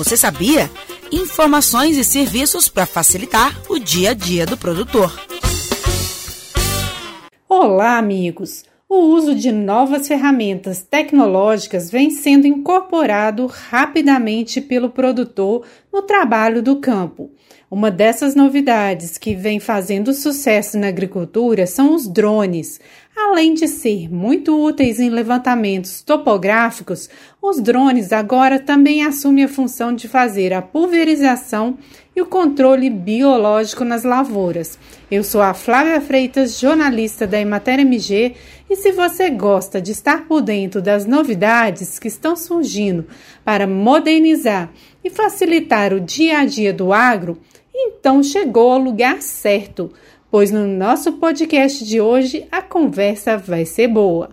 Você sabia? Informações e serviços para facilitar o dia a dia do produtor. Olá, amigos! O uso de novas ferramentas tecnológicas vem sendo incorporado rapidamente pelo produtor no trabalho do campo. Uma dessas novidades que vem fazendo sucesso na agricultura são os drones. Além de ser muito úteis em levantamentos topográficos, os drones agora também assumem a função de fazer a pulverização e o controle biológico nas lavouras. Eu sou a Flávia Freitas, jornalista da Emater MG, e se você gosta de estar por dentro das novidades que estão surgindo para modernizar e facilitar o dia a dia do agro, então chegou ao lugar certo, pois no nosso podcast de hoje a conversa vai ser boa.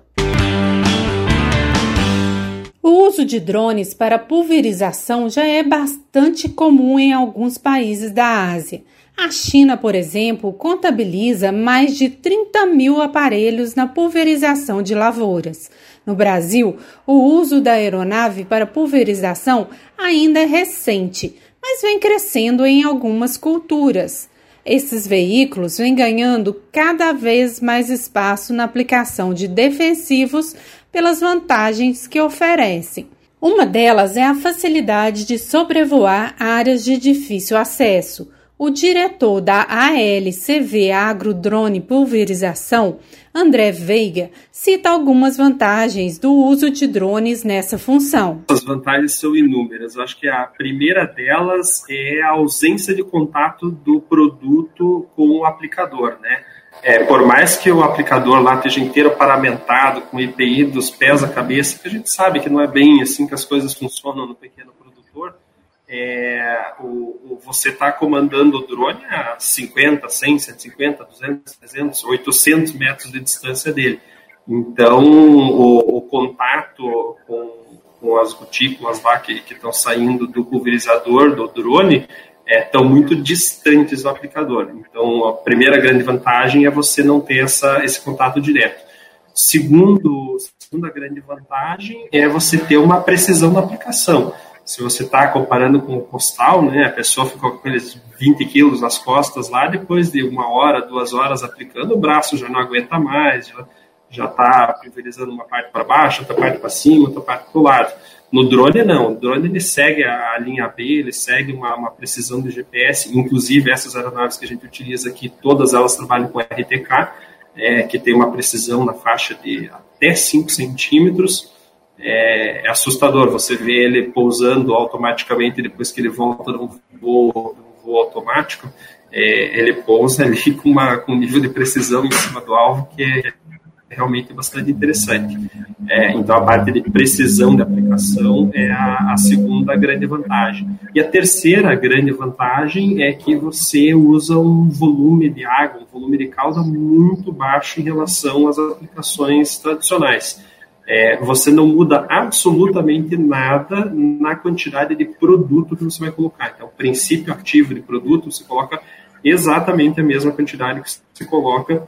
O uso de drones para pulverização já é bastante comum em alguns países da Ásia. A China, por exemplo, contabiliza mais de 30 mil aparelhos na pulverização de lavouras. No Brasil, o uso da aeronave para pulverização ainda é recente, mas vem crescendo em algumas culturas. Esses veículos vêm ganhando cada vez mais espaço na aplicação de defensivos pelas vantagens que oferecem. Uma delas é a facilidade de sobrevoar áreas de difícil acesso. O diretor da ALCV Agrodrone Pulverização, André Veiga, cita algumas vantagens do uso de drones nessa função. As vantagens são inúmeras. Eu acho que a primeira delas é a ausência de contato do produto com o aplicador, né? É, por mais que o aplicador lá esteja inteiro paramentado, com IPI dos pés à cabeça, que a gente sabe que não é bem assim que as coisas funcionam no pequeno produtor, é, o, o, você está comandando o drone a 50, 100, 150, 200, 300, 800 metros de distância dele. Então, o, o contato com, com, as gotículas lá que estão saindo do pulverizador, do drone, estão é, muito distantes do aplicador. Então, a primeira grande vantagem é você não ter essa, esse contato direto. Segundo, segunda grande vantagem é você ter uma precisão na aplicação se você está comparando com o postal, né, a pessoa ficou com aqueles 20 quilos nas costas lá, depois de uma hora, duas horas aplicando, o braço já não aguenta mais, já está pulverizando uma parte para baixo, outra parte para cima, outra parte para o lado. No drone, não. O drone ele segue a, a linha B, ele segue uma, uma, precisão do GPS, inclusive essas aeronaves que a gente utiliza aqui, todas elas trabalham com RTK, é, que tem uma precisão na faixa de até 5 centímetros, é, é, assustador. Você vê ele pousando automaticamente depois que ele volta num voo, voo automático, é, ele pousa ali com, uma, com um nível de precisão em cima do alvo que é realmente bastante interessante. É, então, a parte de precisão de aplicação é a, a, segunda grande vantagem. E a terceira grande vantagem é que você usa um volume de água, um volume de cauda muito baixo em relação às aplicações tradicionais é, você não muda absolutamente nada na quantidade de produto que você vai colocar. Então, o princípio ativo de produto, você coloca exatamente a mesma quantidade que você coloca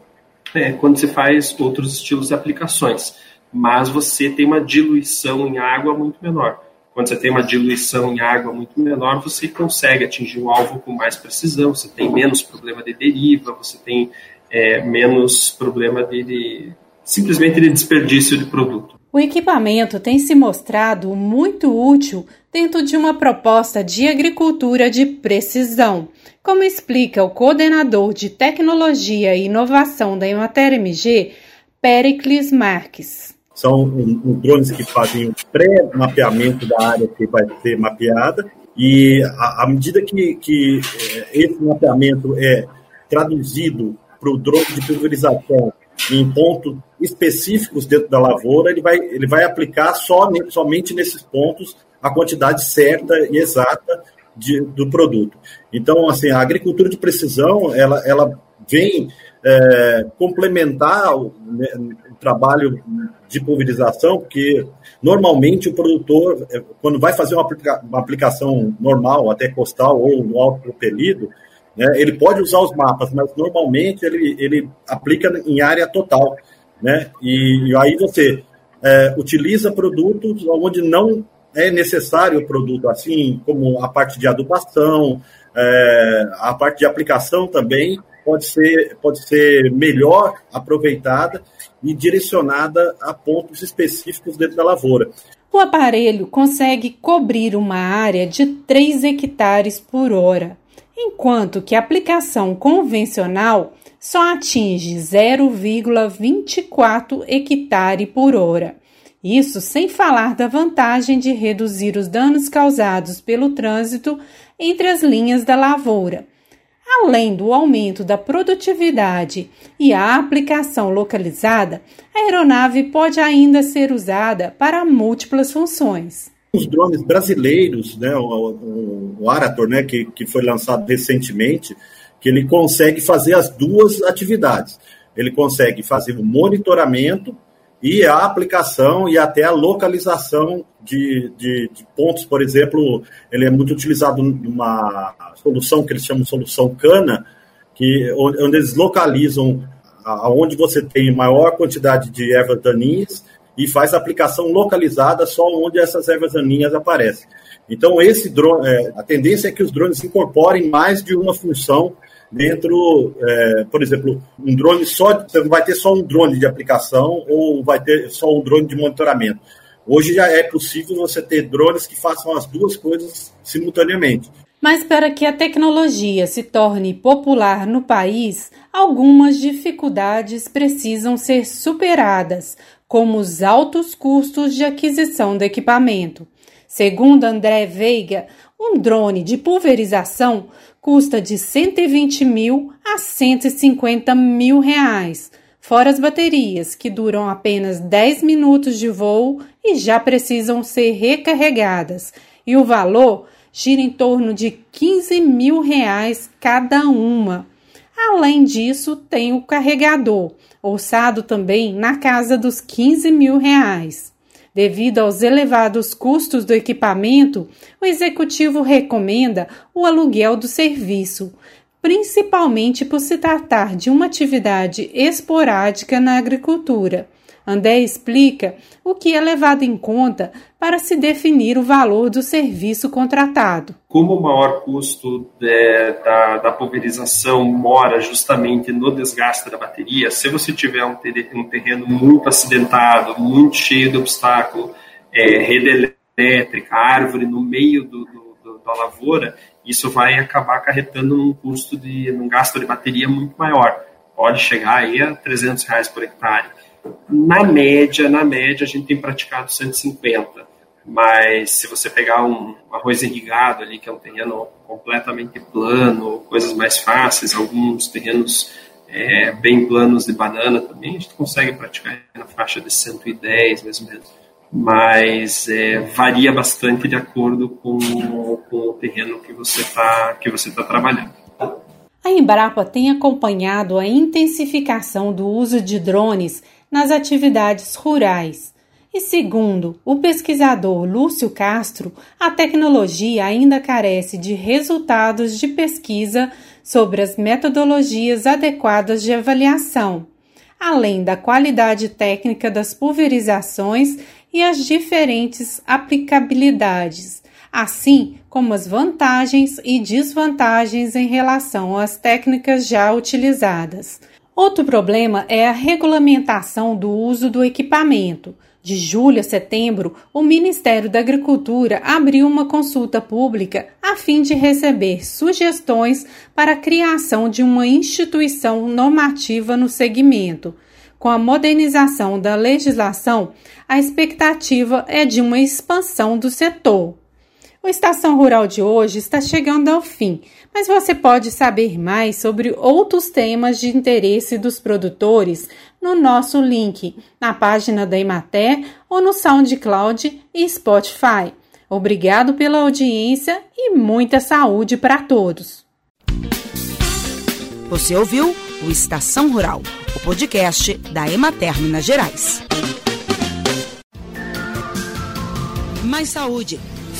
é, quando você faz outros estilos de aplicações. Mas você tem uma diluição em água muito menor. Quando você tem uma diluição em água muito menor, você consegue atingir o alvo com mais precisão, você tem menos problema de deriva, você tem é, menos problema de, de simplesmente de desperdício de produto. O equipamento tem se mostrado muito útil dentro de uma proposta de agricultura de precisão, como explica o coordenador de tecnologia e inovação da Emater MG, Pericles Marques. São um, um, drones que fazem o pré-mapeamento da área que vai ser mapeada e à medida que, que eh, esse mapeamento é traduzido para o drone de pulverização em pontos específicos dentro da lavoura, ele vai, ele vai aplicar só, somente nesses pontos a quantidade certa e exata de, do produto. Então, assim, a agricultura de precisão, ela, ela vem é, complementar o, né, o, trabalho de pulverização, porque normalmente o produtor, é, quando vai fazer uma, aplica uma aplicação normal, até costal ou no alto propelido, né? Ele pode usar os mapas, mas normalmente ele, ele aplica em área total. Né? E, e aí você é, utiliza produtos onde não é necessário o produto, assim como a parte de adubação, é, a parte de aplicação também pode ser, pode ser melhor aproveitada e direcionada a pontos específicos dentro da lavoura. O aparelho consegue cobrir uma área de 3 hectares por hora, enquanto que a aplicação convencional só atinge 0,24 hectare por hora. Isso sem falar da vantagem de reduzir os danos causados pelo trânsito entre as linhas da lavoura. Além do aumento da produtividade e a aplicação localizada, a aeronave pode ainda ser usada para múltiplas funções. Os drones brasileiros, né, o, o, o Arator, né, que, que foi lançado recentemente, que ele consegue fazer as duas atividades. Ele consegue fazer o monitoramento e a aplicação e até a localização de, de, de, pontos, por exemplo, ele é muito utilizado numa solução que eles chamam de solução cana, que, onde, eles localizam aonde você tem maior quantidade de ervas daninhas e faz aplicação localizada só onde essas ervas daninhas aparecem. Então, esse drone, é, a tendência é que os drones incorporem mais de uma função dentro, é, por exemplo, um drone só, você não vai ter só um drone de aplicação ou vai ter só um drone de monitoramento. Hoje já é possível você ter drones que façam as duas coisas simultaneamente. Mas para que a tecnologia se torne popular no país, algumas dificuldades precisam ser superadas, como os altos custos de aquisição do equipamento. Segundo André Veiga, um drone de pulverização custa de 120 mil a 150 mil reais, fora as baterias, que duram apenas 10 minutos de voo e já precisam ser recarregadas, e o valor gira em torno de 15 mil reais cada uma. Além disso, tem o carregador, orçado também na casa dos 15 mil reais. Devido aos elevados custos do equipamento, o executivo recomenda o aluguel do serviço, principalmente por se tratar de uma atividade esporádica na agricultura. André explica o que é levado em conta para se definir o valor do serviço contratado. Como o maior custo de, da, da, pulverização mora justamente no desgaste da bateria, se você tiver um, um terreno muito acidentado, muito cheio de obstáculo, é, rede elétrica, árvore no meio do, do, do, da lavoura, isso vai acabar acarretando num custo de, num gasto de bateria muito maior. Pode chegar aí a 300 reais por hectare. Na média, na média, a gente tem praticado 150. Mas se você pegar um arroz irrigado ali, que é um terreno completamente plano, coisas mais fáceis, alguns terrenos é, bem planos de banana também, a gente consegue praticar na faixa de 110, mais ou menos. Mas é, varia bastante de acordo com, com o terreno que você está tá trabalhando. A Embrapa tem acompanhado a intensificação do uso de drones nas atividades rurais. E segundo o pesquisador Lúcio Castro, a tecnologia ainda carece de resultados de pesquisa sobre as metodologias adequadas de avaliação, além da qualidade técnica das pulverizações e as diferentes aplicabilidades, assim como as vantagens e desvantagens em relação às técnicas já utilizadas. Outro problema é a regulamentação do uso do equipamento. De julho a setembro, o Ministério da Agricultura abriu uma consulta pública a fim de receber sugestões para a criação de uma instituição normativa no segmento. Com a modernização da legislação, a expectativa é de uma expansão do setor. O Estação Rural de hoje está chegando ao fim, mas você pode saber mais sobre outros temas de interesse dos produtores no nosso link, na página da Emater ou no SoundCloud e Spotify. Obrigado pela audiência e muita saúde para todos. Você ouviu o Estação Rural, o podcast da Emater Minas Gerais. Mais saúde